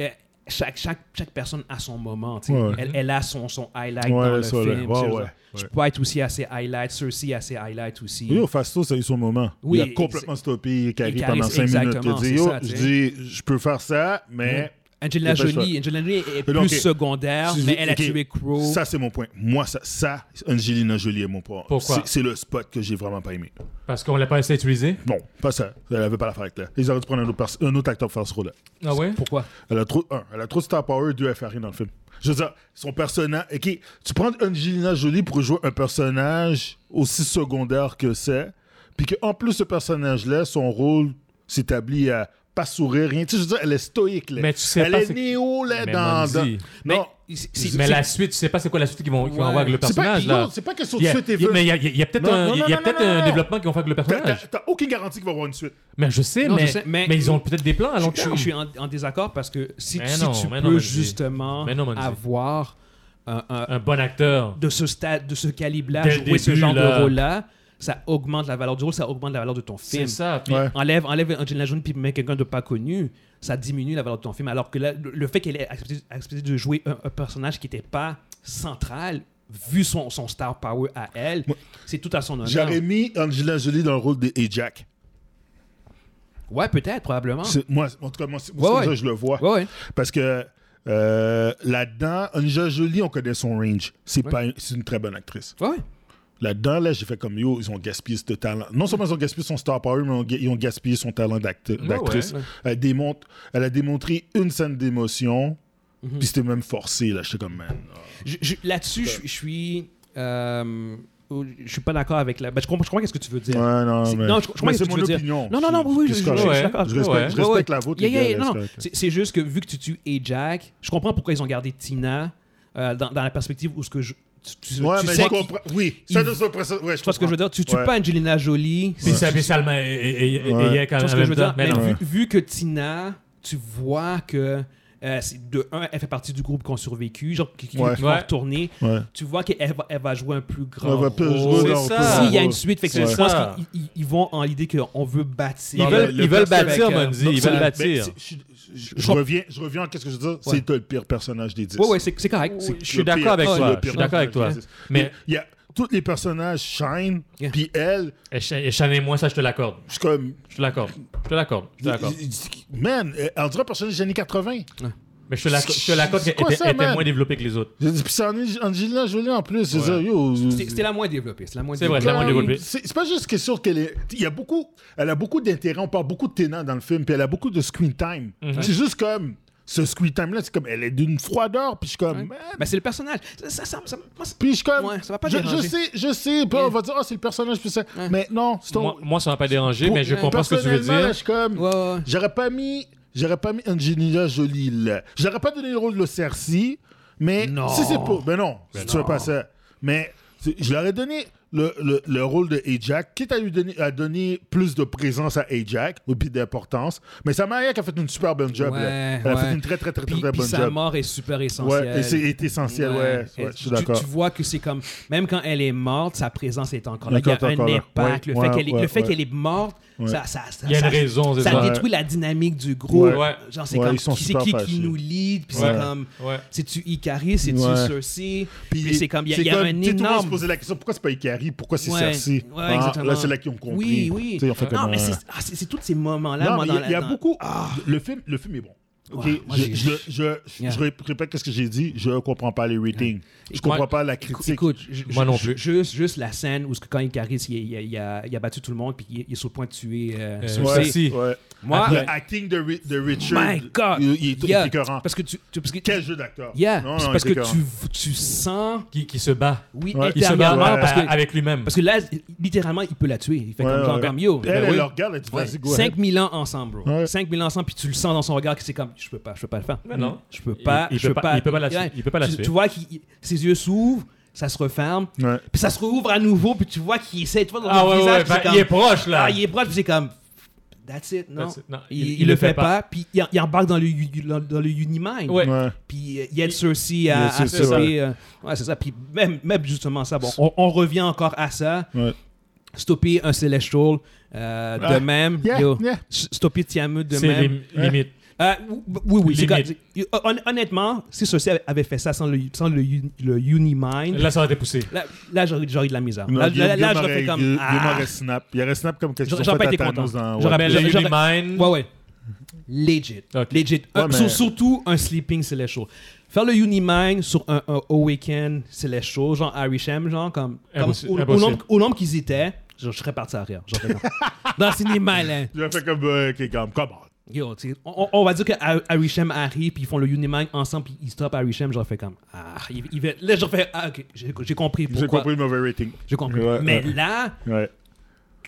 euh, chaque, chaque, chaque personne a son moment. Ouais. Elle, elle a son, son highlight Ouais, dans le ça, film. Ouais, tu ouais. Sprite aussi a ses highlights, Cersei a ses highlights aussi. Oui, au Fasto, ça a eu son moment. Oui, il a complètement stoppé Carrie pendant 5 minutes. Il dit, yo, je dis, je peux faire ça, mais. Angelina Jolie, Angelina Jolie est plus secondaire, mais elle a tué Crow. Ça, c'est mon point. Moi, ça, ça Angelina Jolie est mon point. Pourquoi? C'est- le spot que j'ai vraiment pas aimé. Parce qu'on l'a pas assez utilisé? Non, pas ça. Elle avait pas la faire avec là. Ils auraient dû prendre un autre, un autre acteur pour faire ce rôle-là. Ah ouais? Pourquoi? Elle a trop, un, elle a trop de star power, deux, elle fait rien dans le film. Je veux dire, son personnage. Ok, tu prends Angelina Jolie pour jouer un personnage aussi secondaire que c'est, puis qu'en plus, ce personnage-là, son rôle s'établit à pas sourire, rien. Tu sais, je veux dire, elle est stoïque, là. Mais tu sais elle pas est c'est- néo, là, Mais dans. dans- Mandy. Non, Mais, Mais la suite, tu sais pas c'est quoi la suite qu'ils vont, qu'ils vont Ouais. avoir avec le personnage, là. c'est pas de y a- suite veut. mais il y a, peut-être un, non, il y a non, non, peut-être non, un non. développement qu'ils vont faire avec le personnage. T'as aucune garantie qu'il va y avoir une suite. Mais je sais, Non, je mais, sais, mais- mais ils ont peut-être des plans à long je, je- terme. je suis en, en désaccord parce que si, Mais tu mais peux justement Mais avoir un, un- Un bon acteur. de ce stade, de ce calibre-là, jouer ce genre de rôle-là, ça augmente la valeur du rôle, ça augmente la valeur de ton film. C'est ça. Puis Ouais. Enlève, enlève Angelina Jolie puis mets quelqu'un de pas connu, ça diminue la valeur de ton film. Alors que là, le, fait qu'elle ait accepté, accepté de jouer un, un personnage qui n'était pas central, vu son, son star power à elle, c'est tout à son honneur. J'aurais mis Angelina Jolie dans le rôle de Jack. Ouais, peut-être, probablement. Moi, en tout cas, moi, c'est Ouais, ouais. ça que je le vois. Ouais, ouais. Parce que euh, là-dedans, Angelina Jolie, on connaît son range. C'est Ouais. pas une- c'est une très bonne actrice. Ouais, ouais. Là-dedans, là, j'ai fait comme yo, ils ont gaspillé ce talent. Non seulement ils ont gaspillé son star power, mais ils ont gaspillé son talent Ouais, d'actrice. ouais. Elle, démontre, elle a démontré une scène d'émotion, Mhm. puis c'était même forcé. Là, j'étais comme man. Là-dessus, je, suis. euh, je suis pas d'accord avec la. Ben, je comprends, je comprends qu'est-ce que tu veux dire. Ouais, non, mais, non, je- je comprends ce c'est tu mon dire. opinion. Non, non, non, oui, oui, je, je- je d'accord. Je respecte, Ouais. respecte ouais. la vôtre. Yeah, yeah, non, c'est non. C'est juste que vu que tu tues Ajax, je comprends pourquoi ils ont gardé Tina euh, dans, dans la perspective où ce que je. Tu, tu- Ouais, tu mais sais je comprends. Oui, ça Ouais, je Tu vois ce que je veux dire? Tu tues Ouais. pas Angelina Jolie. Puis ça, puis Salma et, Yek en Tu vois ce que je même veux dire? Mais vu, vu que Tina, tu vois que euh, de un, elle fait partie du groupe qui ont survécu, genre qui, qui- Ouais. qui vont retourner. Ouais. Tu vois qu'elle va, elle va jouer un plus grand Elle va plus rôle. jouer C'est dans- ça. plus- S'il y a une suite, fait que je pense qu'ils ils- ils vont en l'idée qu'on veut bâtir. Ils veulent, le- le ils veulent bâtir, euh, Monzi. Donc, Ils veulent bâtir. Je, reviens, je reviens à ce que je veux dire? Ouais. C'est toi le pire personnage des 10. Ouais, ouais, c'est correct. Je suis d'accord avec toi. Je suis d'accord avec toi. personnage des 10. Mais il y a tous les personnages shine, Yeah. puis elle, et Ch- et moi, ça, je te l'accorde. je suis comme Je te l'accorde. Je te l'accorde. Je te l'accorde. man, elle dirait un personnage des années 80. Mais je te l'accorde- je te l'accorde C'est qu'elle quoi était, ça, était man? moins développée que les autres. Puis c'est Ange- Angelina Jolie en plus, c'est Ouais. ça, yo. c'est- C'était la moins développée. C'est la moins C'est vrai, développée. la moins développée. C'est c'est pas juste question qu'elle est. Il y a beaucoup. Elle a beaucoup d'intérêt. On parle beaucoup de ténants dans le film, puis elle a beaucoup de screen time. Mhm. C'est juste comme. Ce screen time-là, c'est comme. Elle est d'une froideur, puis je suis comme. Man. Ben, c'est le personnage. Ça, ça, ça- ça- moi, c'est- Puis je suis comme. Ouais, ça va pas je, déranger. je sais, je sais. Puis on va dire, ah, c'est le personnage, puis ça. Ouais. Mais non, c'est ton. Moi, moi, ça m'a pas dérangé, mais je comprends ce que tu veux personnellement, là, dire. je suis comme. Ouais, ouais, ouais. J'aurais pas mis. J'aurais pas mis Angelina Jolie là. J'aurais pas donné le rôle de Cersei, mais Non. si c'est pas. Ben non, Ben si tu veux pas ça. Mais je leur ai donné le, le, le rôle de Ajax, quitte à lui donner, à donner plus de présence à Ajax, ou puis d'importance. Mais Salma Hayek a fait une super bonne job. là. Ouais, Elle a ouais. fait une très, très, très, très, Puis, très puis bonne sa job. mort est super essentielle. Ouais, et c'est est essentiel, ouais. je suis d'accord. Tu vois que c'est comme, même quand elle est morte, sa présence est encore là. Il y a un encore impact. Le fait qu'elle est, qu'elle est morte, Ouais. ça, ça, ça, Il y a une ça- raison, c'est ça ça. Ouais. détruit la dynamique du groupe. Ouais. Genre, c'est Ouais, comme, qui c'est qui qui nous lead, puis c'est comme, c'est-tu Ikari, c'est-tu. Cersei, Puis c'est comme, il y y a comme, un sais, tout le monde se énorme... posait la question pourquoi c'est pas Ikari, pourquoi c'est Ouais, Cersei? Ouais, Ah, exactement. Là, c'est là qu'ils ont compris. Oui, oui. Fait Non, mais euh, c'est ah, c'est- tous ces moments-là, moi, dans il y a- il y, a la- dans- beaucoup. Ah. Le, film, le film est bon. Ok, Ouais, moi, je, j'ai- je, je, je, Yeah. je répète ce que j'ai dit. Je comprends pas les ratings. Je Écoute, comprends pas la critique. Écoute, je- Moi non je- plus. Juste, juste la scène où ce que quand Ikari, il, il, il a, il a battu tout le monde, puis il, il est sur le point de tuer euh, Euh, ouais. Moi, le acting de, Ri- de Richard, My God. il, il est tout Yeah. écœurant. parce que tu, tu- parce que, Quel jeu d'acteur. yeah, Non, c'est non, parce que tu, tu sens, Qui, qui se bat. oui, Ouais. Qui se bat parce que, avec lui-même. parce que là, littéralement, il peut la tuer. Il fait comme genre comme yo. Elle, ben regarde, elle dit vas-y, go ahead. 5000 ans ensemble, bro. Ouais. 5000 ans ensemble, puis tu le sens dans son regard que c'est comme, je peux pas, je peux pas le faire. Mais non. Je peux pas, Il- il je peut peux pas- il peut pas la. Il peut pas la tu, tu vois que ses yeux s'ouvrent, ça se referme, Ouais. puis ça se rouvre à nouveau, puis tu vois qu'il essaie, tu vois dans Ah son ouais, visage, ouais, puis c'est comme- il est proche là. Ah, il est proche, puis c'est comme. That's it, non? That's it. Non, Il, il le fait pas, puis il, il embarque dans le, dans, dans le Unimind. Ouais. Ouais. Puis euh, il aide Cersei à, à c'est euh, ouais, c'est ça. Puis même, même justement ça, bon, on, on revient encore à ça. Ouais. Stopper un Celestial euh, de Ah, même. Yeah, yo. yeah. Stopper Tiamut de C'est même. lim- limite. Euh, oui, oui. Limite. hon- honnêtement, si Cersei avait fait ça sans le, sans le, uni- le Unimind, Là, ça va été poussé. là, là j'aurais j'aurais eu de la misère. Non, Là, là, j'aurais fait aurait- comme. Guillaume ah. aurait snap. Il aurait snap comme quelque J'aurais- chose j'aurais pas été content. dans- J'aurais- j'aurais- le j'aurais- Unimind. Ouais, ouais. Legit. Ok. Legit. Un- Ouais, mais- sur- surtout un Sleeping Celestial. Faire le Unimind sur un, un Awaken Celestial, genre Arishem, genre, comme, comme au, nombre, au nombre qu'ils étaient, je, je serais parti arrière. J'aurais comme- Dans le cinéma, là. Il a fait comme. euh, ok, comme, come on. Yo, on, on va dire que Ar- Arishem arrive, puis ils font le Unimind ensemble, puis ils stoppent Arishem, j'aurais fait comme. Ah, il, il va- là, j'aurais fait. Ah, ok, j'ai compris J'ai compris le mauvais rating. J'ai compris. Ouais, Mais ouais. là, Ouais.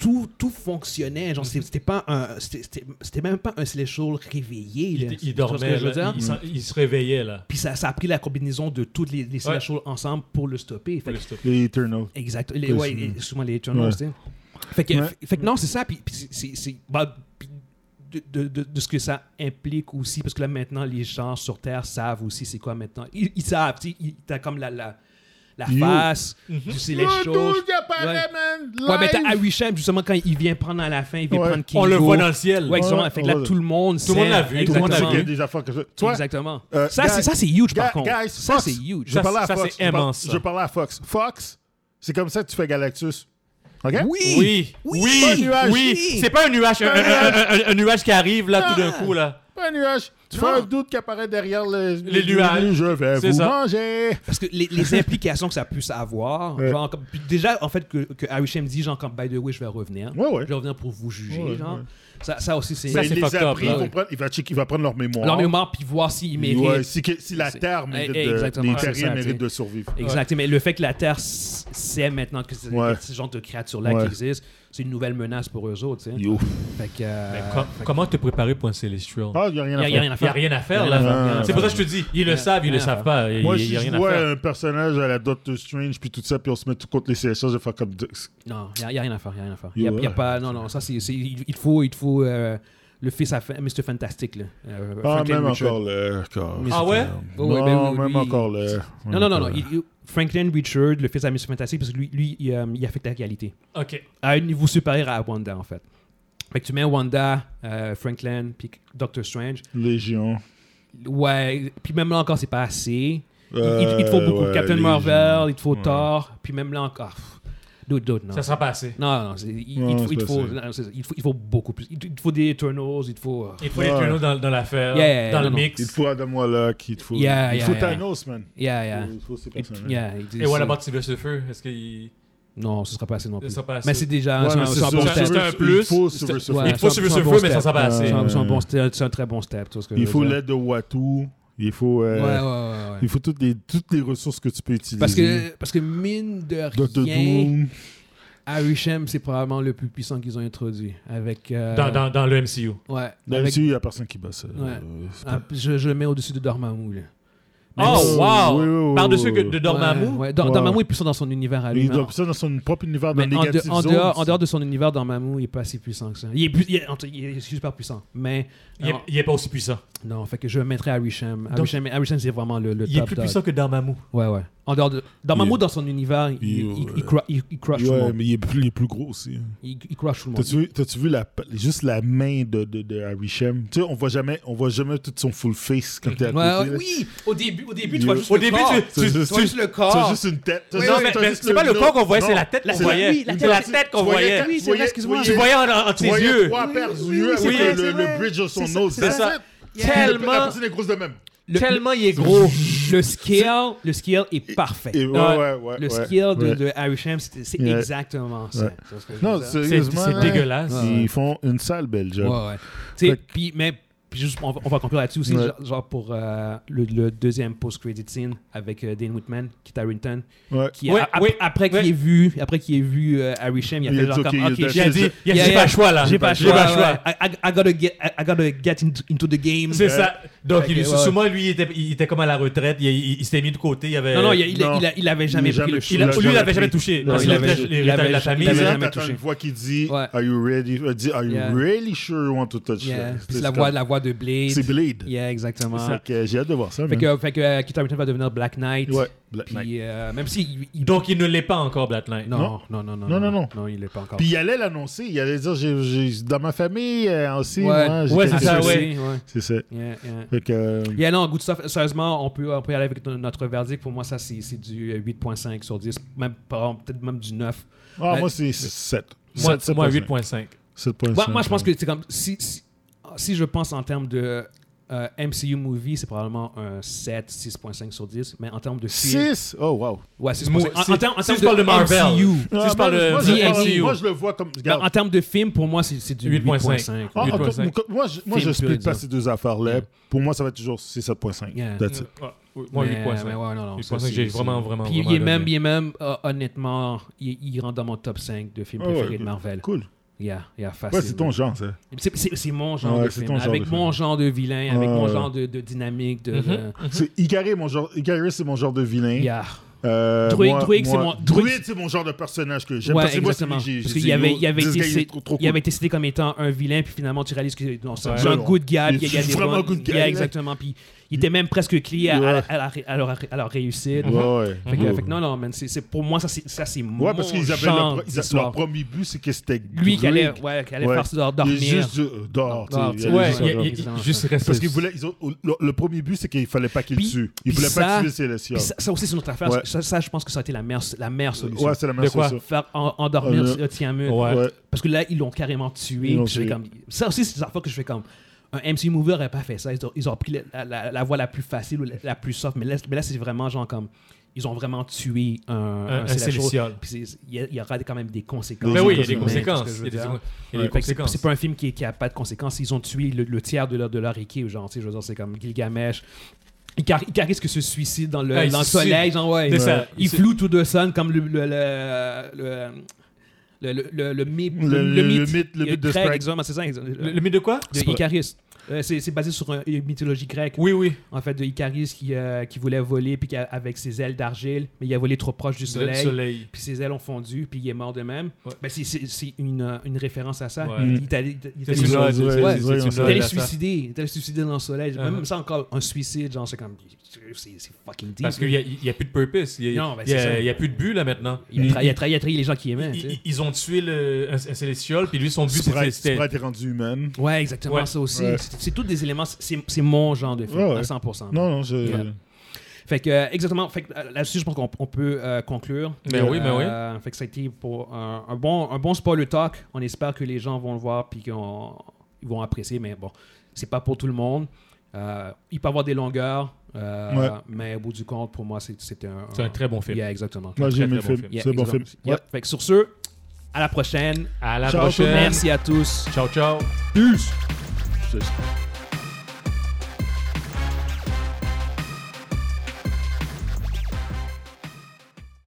tout, tout fonctionnait. Genre, c'était pas un. C'était même pas un Celestial réveillé. là. Il, il dormait. je veux dire? Il, s'en- il se réveillait là. Puis ça, ça a pris la combinaison de toutes les, les Celestials ensemble pour le stopper. Fait Pour que- le stop. Les Eternals. exact. Les, ouais, et souvent les Eternals, Ouais. Fait que, Ouais. fait que non, c'est ça. Puis, puis c'est- bah, de, de, de, de ce que ça implique aussi, parce que là maintenant, les gens sur Terre savent aussi c'est quoi maintenant. Ils, ils savent, tu t'as comme la. la la face, Mhm. tu sais les Le choses. Ouais. man, Ouais, mais t'as. Awisham, justement, quand il vient prendre à la fin, il vient Ouais. prendre Kingo. On le voit dans le ciel. Ouais, exactement. Ouais, fait que là, tout le monde Tout le monde l'a vu, Tout le monde a des affaires que ça. Tu vois, Exactement. euh, ça, c'est, ça, c'est huge, par contre. guys, ça, Fox. c'est huge. Je Ça, parlais à Fox. Je parlais à Fox. Fox, c'est comme ça que tu fais Galactus. OK? Oui! Oui, Oui! oui, Pas un nuage. oui. C'est pas un nuage, un, Pas un un- un- un nuage qui arrive là tout d'un coup là. Pas un nuage. Tu fais Non. un doute qui apparaît derrière le, Les nuages. Je vais vous ça. manger. Parce que les, les implications que ça puisse avoir, Ouais. genre, comme- puis déjà, en fait, que, que Awisham dit, genre, comme, by the way, je vais revenir. Ouais, ouais. Je vais revenir pour vous juger, Ouais, genre. ouais. Ça, ça aussi, c'est... C'est il les a pris, vont prendre- il, va checker- il va prendre leur mémoire. leur mémoire, puis voir s'ils méritent. Ouais, si, si la Terre mérite Eh, de, exactement, les terriens méritent de survivre. Exact. Mais le fait que la Terre sait maintenant que c'est Ouais. ce genre de créature-là Ouais. qui existe, c'est une nouvelle menace pour eux autres. Fait que... euh, Mais com- comment te préparer pour un Celestial? Ah, il n'y a rien Il à n'y a, faire. Rien à Il n'y a faire. rien à faire Il à là. C'est pour ça que je te dis, ils le savent, ils le savent pas. Il Moi, n'y si a je rien à vois faire. un personnage à la Doctor Strange, puis tout ça, puis on se met tout contre les CSA, je vais faire comme... Non, il n'y a, rien à faire. Il y a rien à faire. Y a, Yo, y a ouais. pas, non, non, ça, c'est, il, il faut, il faut euh, le fils à Mr. Fantastic, là. Euh, Ah, Franklin même Richard. encore le... encore- Ah ouais? Oh, ouais, non, ben oui, même encore le... Non, non, non, non. il- il- Franklin Richard, le fils à Mr. Fantastic, parce que lui, lui il, euh, il affecte la qualité. Ok. À un niveau supérieur à Wanda, en fait. Fait que tu mets Wanda, euh, Franklin, puis Doctor Strange. Légion. Ouais, puis même là encore, c'est pas assez. Il, il- Euh, il te faut beaucoup. ouais, Captain. Marvel, il te faut Ouais. Thor, puis même là encore. pff, D'autres, d'autres, non. Ça sera pas assez. Non, non, il, Non, il te c'est faut, il, te pas faut, ça. non, c'est- il faut, il faut beaucoup plus. Il te, faut des Eternals, il te faut. euh, Il faut Ouais. les tunnels dans, dans l'affaire, Yeah, dans non, le non. mix. Il te faut Adam Warlock, il te faut... Yeah, il yeah, faut yeah. Thanos, man. Yeah, yeah. Il faut ces dit Et what about Sylvester Feu Est-ce qu'il. Non, ce sera pas assez non Ce plus. sera pas assez. Mais c'est déjà Ouais, un, c'est bon step. un Il plus. faut Silver Surfer. Ouais, Il faut bon mais ça step. sera pas assez. C'est un, bon c'est très bon step. Il faut l'aide de Watu. Il faut... euh, Ouais, ouais, ouais, ouais. Il faut toutes les, toutes les ressources que tu peux utiliser. Parce que, parce que mine de rien. Arishem, c'est probablement le plus puissant qu'ils ont introduit. Avec. euh, Dans, dans, dans le MCU. Ouais. Dans avec- le MCU, il n'y a personne qui bat ça. Ouais. Euh, c'est ah, pas- je, je le mets au-dessus de Dormammu. Là. Oh, si- wow! oui, oui, oui, Par-dessus oui, que oui. de Dormammu. Ouais, ouais. Dor- Ouais. Dormammu est puissant dans son univers à lui. Il doit ça dans son propre univers, dans Mais en, de- négatif en zone. dehors, en dehors de son univers, Dormammu, il est pas assez puissant que ça. Il est, plus- il est- il est super puissant. Mais Il est, non, il est pas aussi puissant. non, fait que je mettrais Arishem, Arishem, c'est vraiment le, le Il est top plus dog. puissant que Dormammu. Ouais, ouais. En dehors de Dormammu Il- dans son univers, il, il- il, il, ouais. cru- il- il crush tout le Ouais, monde. mais il est plus, il est plus gros aussi. Il, il crush tout le monde. T'as-tu vu, t'as-tu vu la, juste la main de, de, de Harry Shem? Tu sais, on voit jamais, on voit jamais tout son full face quand t'es à côté. Ouais, ouais, oui, au début, au début tu vois juste Au le début, corps. tu- C'est juste- Tu vois juste le Tu vois corps. juste une tête. Oui, non, mais, mais c'est pas le corps qu'on voyait, c'est la tête La- qu'on voyait. C'est tête. la tête qu'on Tu voyais- voyait. Oui, tu c'est excuse-moi. tu Tu voyais- en- entre Tu ses voyais yeux. trois paires oui, c'est avec le, bridge de son nose. c'est ça. Yeah. La Tellement, personne est grosse de même. Le- tellement il est gros. Le scale, le scale est parfait. Et ouais, Ouais. ouais, ouais. le ouais, scale de, ouais. de Harry c'est exactement ça. Ouais. C'est ce Non, sérieusement. c'est dégueulasse. Ouais. Ils font une sale belle job. Ouais, ouais. Fait mais puis juste, on va, on va conclure là-dessus aussi, Ouais. genre, genre pour euh, le, le deuxième post-credit scene avec euh, Dane Whitman, Kit Harington, Ouais. qui Ouais, a- ap- ouais, après qu'il ait vu, après qu'il ait vu euh, Harry Sham, il a Il fait a genre dit, comme, OK, il Il a dit, il j'ai yeah. pas le choix là. j'ai pas le J'ai choix. choix. ouais. I, I- gotta get, I, I gotta get into, into the game. C'est ça. Donc, Ok, il, ouais, souvent, lui, il était, il était comme à la retraite. Il, il- il s'était mis de côté. Il avait... Non, non, il, il, Non. il, il avait jamais Il pris le il il a lui, il avait jamais touché. Il il il la il famille. Déjà, jamais touché. une voix qui dit. Are you ready? Are you really sure you want to touch la voix, la voix de Blade. C'est Blade. Yeah, exactement. Euh, j'ai hâte de voir ça. Fait que, fait que euh, Kit Harington va devenir Black Knight. Ouais, Black Knight. Puis euh, même si il, il- Donc, il ne l'est pas encore, Black Knight. non, Non. non, non, non, Non, non, non. non, il l'est pas encore. Puis il allait l'annoncer, il allait dire dans ma famille euh, aussi, Ouais. moi, Ouais, c'est ça, ouais. ouais. C'est ça. Yeah, yeah. Fait que, euh, Yeah, non, good stuff. Sérieusement, on peut, on peut y aller avec no- notre verdict. Pour moi, ça, c'est du euh, 8.5 sur 10. Même, peut-être même du 9. ah, moi c'est 7. Moi, moi 8.5. 7.5. Moi, moi, je pense que c'est comme. Si, si, si je pense en termes de euh, MCU movie, c'est probablement un 7, 6.5 sur 10. Mais en termes de film. 6 Oh, wow. Ouais, 6.5. Moi, En, en si- termes, en si termes parle de Marvel. MCU. Si je parle de moi, je, moi, je le vois comme. Regarde. en termes de film, pour moi, c'est du 8.5. 8.5. Ah, en 8.5. tout- moi, je, moi, je split pas ces deux affaires-là. Yeah. Pour moi, ça va être toujours c'est 7.5. Yeah. That's it. Ouais, Moi, Mais- 8.5. mais ouais, non, non, 8.5, ça, j'ai vraiment, vraiment, Puis vraiment il est même, il est même euh, honnêtement, il, il rentre dans mon top 5 de films Ah préférés de Marvel. Cool. Yeah, yeah, facile. Ouais, c'est ton genre, ça. C'est- C'est c'est mon genre Ouais, de c'est film. ton genre avec de mon film. genre de vilain, avec mon genre de, de dynamique. De, Mhm. mon genre. Icarus, c'est mon genre de vilain. Yeah. Euh, Druid- moi- Druid, c'est mon- Druid, Druid- c'est mon genre de personnage que j'aime. Ouais, parce moi, qu'il avait, il avait été, trop- trop il avait cité comme étant un vilain, puis finalement tu réalises que non, c'est un good guy. il y a des vraiment good guy, Yeah, exactement. Puis il était même presque clé à, à à à leur, à leur réussite. Ouais, ouais. Fait que, Ouais. fait que non, non, man, c'est, pour moi, ça, c'est, ça, c'est mon Ouais, parce qu'ils avaient leur, ils- premier but, c'est que c'était Lui qui allait, ouais, qui allait Ouais. faire ça dormir. juste euh, dehors, juste rester. Parce qu'ils voulaient, ils ont- le, le premier but, c'est qu'il fallait pas qu'il tue. Ils voulaient ça- pas tuer Célestial. Puis ça, aussi, c'est une autre affaire. Ça, je pense que ça a été la meilleure, la meilleure solution. Ouais, c'est la quoi? chose. Faire en- endormir euh, Tiamut. Parce que là, ils l'ont carrément tué. Ils comme... Ça aussi, c'est des affaires que je fais comme. Un MC Mover n'aurait pas fait ça. Ils ont, ils ont pris la, la- la voie la plus facile ou la, la plus soft. Mais là, mais là c'est vraiment genre comme. Ils ont vraiment tué un, Un- il y, a- il y aura quand même des conséquences. Mais oui, il y a des Ouais, conséquences. c'est Il il pas un film qui, qui a pas de conséquences. Ils ont tué le, le tiers de leur, de leur équipe. Genre, tu sais, je veux dire, c'est comme Gilgamesh. Icaris qui se suicide dans le, Ah, il dans le soleil. Genre, ouais. C'est ça. Il floue tout de sun comme le. le, le, le le, le, le, le mythe, Le- le- le mythe- le mythe de exactement, c'est ça, Le, le mythe de quoi? De Icaris. Euh, c'est c'est basé sur un- une mythologie grecque, Oui, oui. en fait, de Icaris qui, euh, qui voulait voler puis qui a- avec ses ailes d'argile, mais il a volé trop proche du Le soleil, soleil. puis ses ailes ont fondu, puis il est mort de même. Ouais. Ben, c'est- c'est c'est une, euh, une référence à ça. Ouais. Il se ça. suicider, il est allé se suicider dans le soleil. Uh-huh. Même ça encore, un suicide, genre, c'est comme. C'est fucking deep. Parce qu'il n'y a, il y a plus de purpose. Il n'y a, ben, il y a- plus de but là maintenant. il, a trahi, il a trahi- il a trahi les gens qui aimaient. Ils, ont tué le, un, un Célestial, puis lui, son but, c'était. Sprite est rendu humaine. Ouais, exactement, ça aussi. C'est tous des éléments, c'est c'est mon genre de film, Ouais, ouais. à 100%. Non, non, je. Yeah. Fait que, euh, exactement, fait que, euh, là-dessus, je pense qu'on on peut euh, conclure. Ben oui, ben oui. Fait que ça a été pour un, un bon, un bon spoiler talk. On espère que les gens vont le voir puis qu'ils vont apprécier, mais bon, c'est pas pour tout le monde. Euh, il peut y avoir des longueurs, euh, Ouais. mais au bout du compte, pour moi, c'était un, C'est un très bon film. Yeah, exactement. Moi, j'ai aimé le film. film. Yeah, C'est un bon film. Yeah. Fait que sur ce, à la prochaine. À la Ciao, prochaine. Merci à tous. Ciao, ciao. Peace. Je-